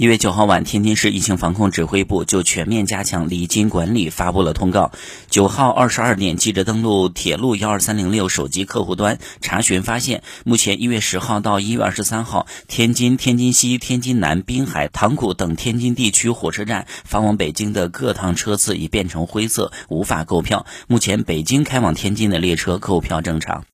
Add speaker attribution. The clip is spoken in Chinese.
Speaker 1: 一月九号晚天津市疫情防控指挥部就全面加强离京管理发布了通告。九号二十二点记者登录铁路幺二三零六手机客户端查询发现目前一月十号到一月二十三号天津天津西天津南滨海塘沽等天津地区火车站发往北京的各趟车次已变成灰色无法购票。目前北京开往天津的列车购票正常。